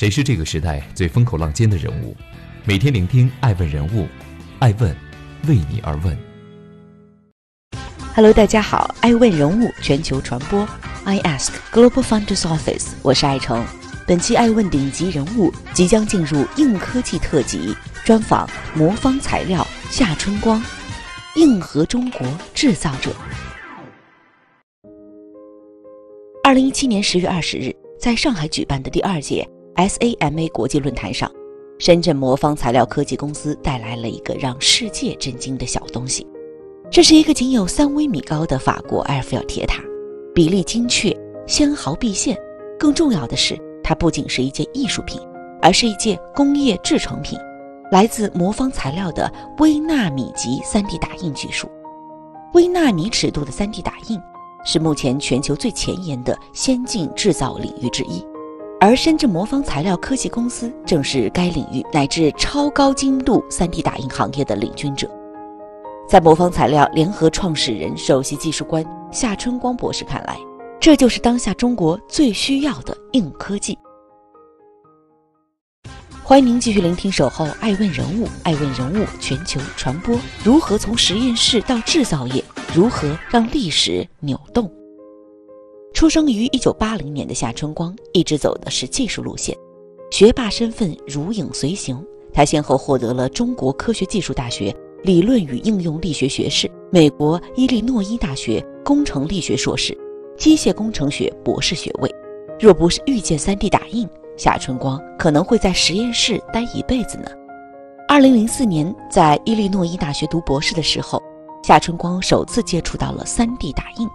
谁是这个时代最风口浪尖的人物？每天聆听爱问人物，爱问为你而问。Hello，大家好，爱问人物全球传播，I Ask Global Founders Office，我是爱成。本期爱问顶级人物即将进入硬科技特辑，专访魔方材料夏春光，硬核中国制造者。二零一七年十月二十日，在上海举办的第二届。SAMA 国际论坛上，深圳魔方材料科技公司带来了一个让世界震惊的小东西。这是一个仅有三微米高的法国埃菲尔铁塔，比例精确，纤毫毕现。更重要的是，它不仅是一件艺术品，而是一件工业制成品，来自魔方材料的微纳米级 3D 打印技术。微纳米尺度的 3D 打印，是目前全球最前沿的先进制造领域之一。而深圳魔方材料科技公司正是该领域乃至超高精度 3D 打印行业的领军者。在魔方材料联合创始人、首席技术官夏春光博士看来，这就是当下中国最需要的硬科技。欢迎您继续聆听《守候爱问人物》，爱问人物全球传播如何从实验室到制造业，如何让历史扭动。出生于一九八零年的夏春光一直走的是技术路线，学霸身份如影随形。他先后获得了中国科学技术大学理论与应用力学学士、美国伊利诺伊大学工程力学硕士、机械工程学博士学位。若不是遇见 3D 打印，夏春光可能会在实验室待一辈子呢。二零零四年，在伊利诺伊大学读博士的时候，夏春光首次接触到了 3D 打印。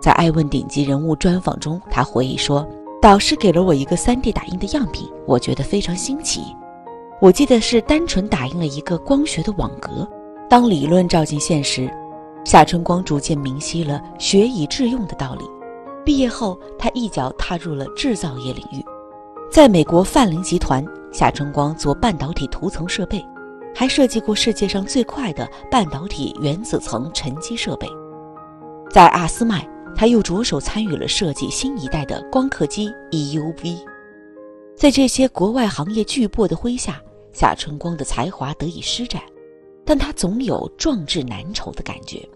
在爱问顶级人物专访中，他回忆说：“导师给了我一个 3D 打印的样品，我觉得非常新奇。我记得是单纯打印了一个光学的网格。当理论照进现实，夏春光逐渐明晰了学以致用的道理。毕业后，他一脚踏入了制造业领域，在美国范林集团，夏春光做半导体涂层设备，还设计过世界上最快的半导体原子层沉积设备。在阿斯麦。”他又着手参与了设计新一代的光刻机 EUV，在这些国外行业巨擘的麾下，夏春光的才华得以施展，但他总有壮志难酬的感觉。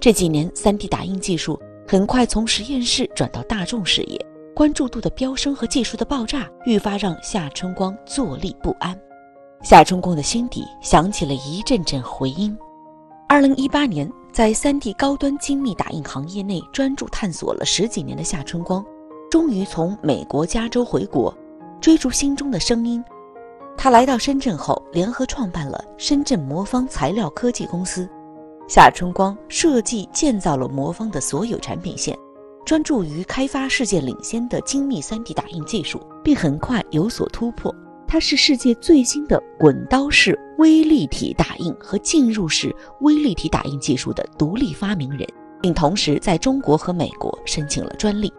这几年，3D 打印技术很快从实验室转到大众视野，关注度的飙升和技术的爆炸，愈发让夏春光坐立不安。夏春光的心底响起了一阵阵回音。2018年。在 3D 高端精密打印行业内专注探索了十几年的夏春光，终于从美国加州回国，追逐心中的声音。他来到深圳后，联合创办了深圳魔方材料科技公司。夏春光设计建造了魔方的所有产品线，专注于开发世界领先的精密 3D 打印技术，并很快有所突破。它是世界最新的滚刀式微立体打印和浸入式微立体打印技术的独立发明人，并同时在中国和美国申请了专利。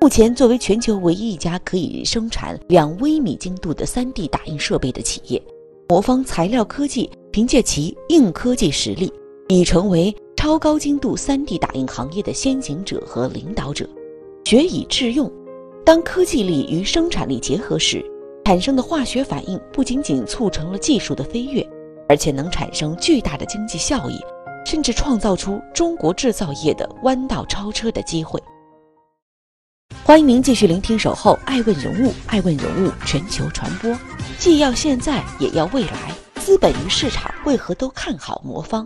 目前，作为全球唯一一家可以生产两微米精度的 3D 打印设备的企业，魔方材料科技凭借其硬科技实力，已成为超高精度 3D 打印行业的先行者和领导者。学以致用，当科技力与生产力结合时。产生的化学反应不仅仅促成了技术的飞跃，而且能产生巨大的经济效益，甚至创造出中国制造业的弯道超车的机会。欢迎您继续聆听《守候爱问人物》，爱问人物全球传播，既要现在也要未来。资本与市场为何都看好魔方？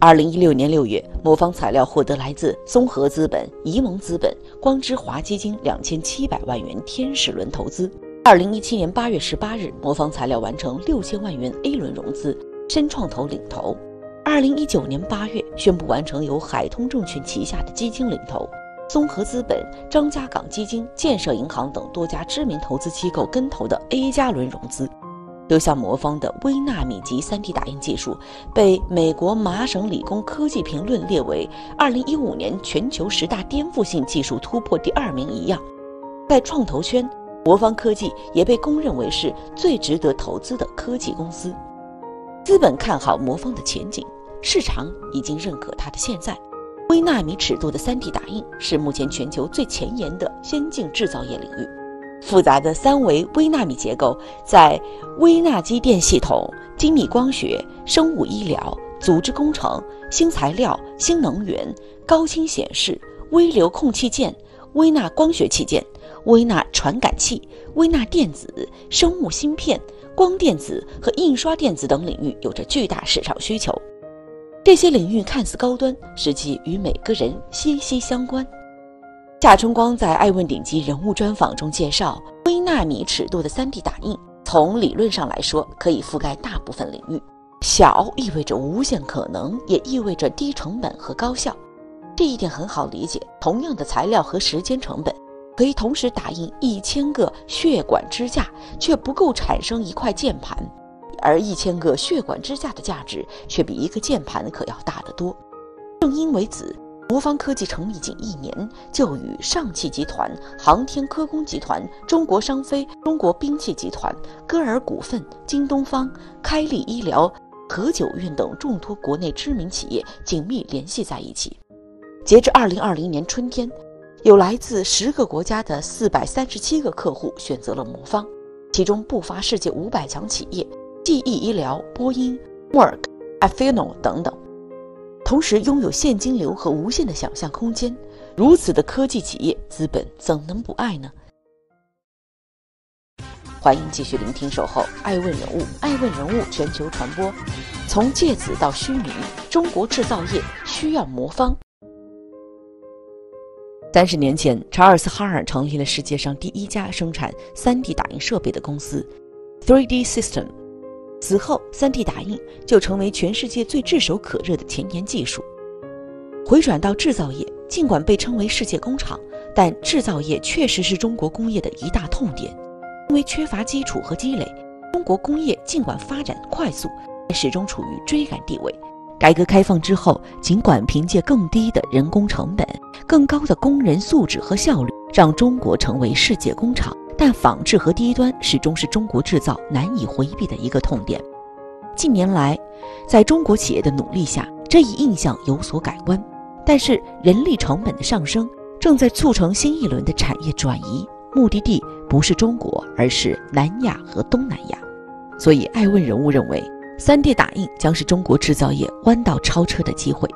二零一六年六月，魔方材料获得来自综合资本、宜盟资本、光之华基金两千七百万元天使轮投资。二零一七年八月十八日，魔方材料完成六千万元 A 轮融资，深创投领投。二零一九年八月，宣布完成由海通证券旗下的基金领投，综合资本、张家港基金、建设银行等多家知名投资机构跟投的 A 加轮融资。这项魔方的微纳米级 3D 打印技术被美国麻省理工科技评论列为2015年全球十大颠覆性技术突破第二名一样，在创投圈，魔方科技也被公认为是最值得投资的科技公司。资本看好魔方的前景，市场已经认可它的现在。微纳米尺度的 3D 打印是目前全球最前沿的先进制造业领域。复杂的三维微纳米结构在微纳机电系统、精密光学、生物医疗、组织工程、新材料、新能源、高清显示、微流控器件、微纳光学器件、微纳传感器、微纳电子、生物芯片、光电子和印刷电子等领域有着巨大市场需求。这些领域看似高端，实际与每个人息息相关。夏春光在《爱问顶级人物》专访中介绍，微纳米尺度的 3D 打印，从理论上来说可以覆盖大部分领域。小意味着无限可能，也意味着低成本和高效。这一点很好理解。同样的材料和时间成本，可以同时打印一千个血管支架，却不够产生一块键盘；而一千个血管支架的价值，却比一个键盘可要大得多。正因为此。魔方科技成立仅一年，就与上汽集团、航天科工集团、中国商飞、中国兵器集团、歌尔股份、京东方、开利医疗、何九院等众多国内知名企业紧密联系在一起。截至二零二零年春天，有来自十个国家的四百三十七个客户选择了魔方，其中不乏世界五百强企业，记忆医疗、波音、Merck、a f i n o 等等。同时拥有现金流和无限的想象空间，如此的科技企业，资本怎能不爱呢？欢迎继续聆听《守候爱问人物》，爱问人物全球传播，从芥子到须弥，中国制造业需要魔方。三十年前，查尔斯·哈尔成立了世界上第一家生产 3D 打印设备的公司，3D System。此后，3D 打印就成为全世界最炙手可热的前沿技术。回转到制造业，尽管被称为世界工厂，但制造业确实是中国工业的一大痛点。因为缺乏基础和积累，中国工业尽管发展快速，但始终处于追赶地位。改革开放之后，尽管凭借更低的人工成本、更高的工人素质和效率，让中国成为世界工厂。但仿制和低端始终是中国制造难以回避的一个痛点。近年来，在中国企业的努力下，这一印象有所改观。但是，人力成本的上升正在促成新一轮的产业转移，目的地不是中国，而是南亚和东南亚。所以，爱问人物认为，3D 打印将是中国制造业弯道超车的机会。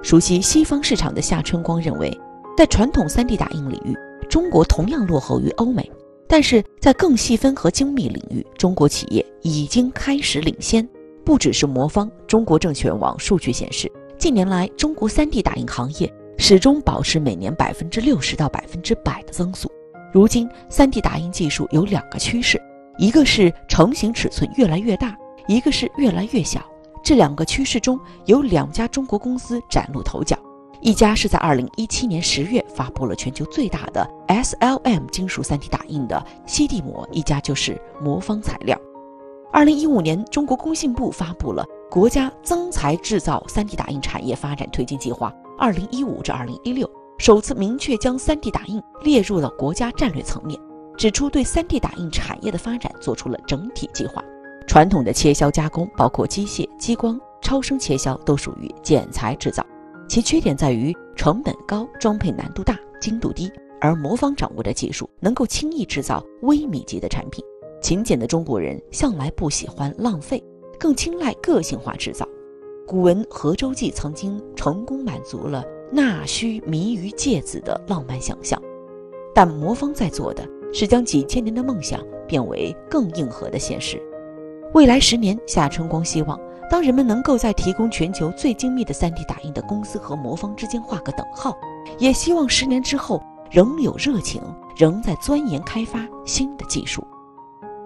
熟悉西方市场的夏春光认为，在传统 3D 打印领域，中国同样落后于欧美。但是在更细分和精密领域，中国企业已经开始领先。不只是魔方，中国证券网数据显示，近年来中国 3D 打印行业始终保持每年百分之六十到百分之百的增速。如今，3D 打印技术有两个趋势，一个是成型尺寸越来越大，一个是越来越小。这两个趋势中有两家中国公司崭露头角。一家是在二零一七年十月发布了全球最大的 SLM 金属 3D 打印的吸地膜，一家就是魔方材料。二零一五年，中国工信部发布了国家增材制造 3D 打印产业发展推进计划（二零一五至二零一六），首次明确将 3D 打印列入了国家战略层面，指出对 3D 打印产业的发展做出了整体计划。传统的切削加工，包括机械、激光、超声切削，都属于剪裁制造。其缺点在于成本高、装配难度大、精度低，而魔方掌握的技术能够轻易制造微米级的产品。勤俭的中国人向来不喜欢浪费，更青睐个性化制造。古文《河舟记》曾经成功满足了纳须弥于芥子的浪漫想象，但魔方在做的是将几千年的梦想变为更硬核的现实。未来十年，夏春光希望。当人们能够在提供全球最精密的 3D 打印的公司和魔方之间画个等号，也希望十年之后仍有热情，仍在钻研开发新的技术。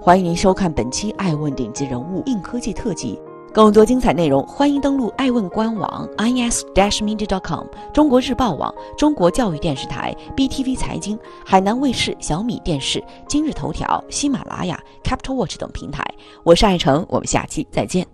欢迎您收看本期《爱问顶级人物硬科技特辑》，更多精彩内容欢迎登录爱问官网 is dash media dot com、中国日报网、中国教育电视台、BTV 财经、海南卫视、小米电视、今日头条、喜马拉雅、Capital Watch 等平台。我是爱成，我们下期再见。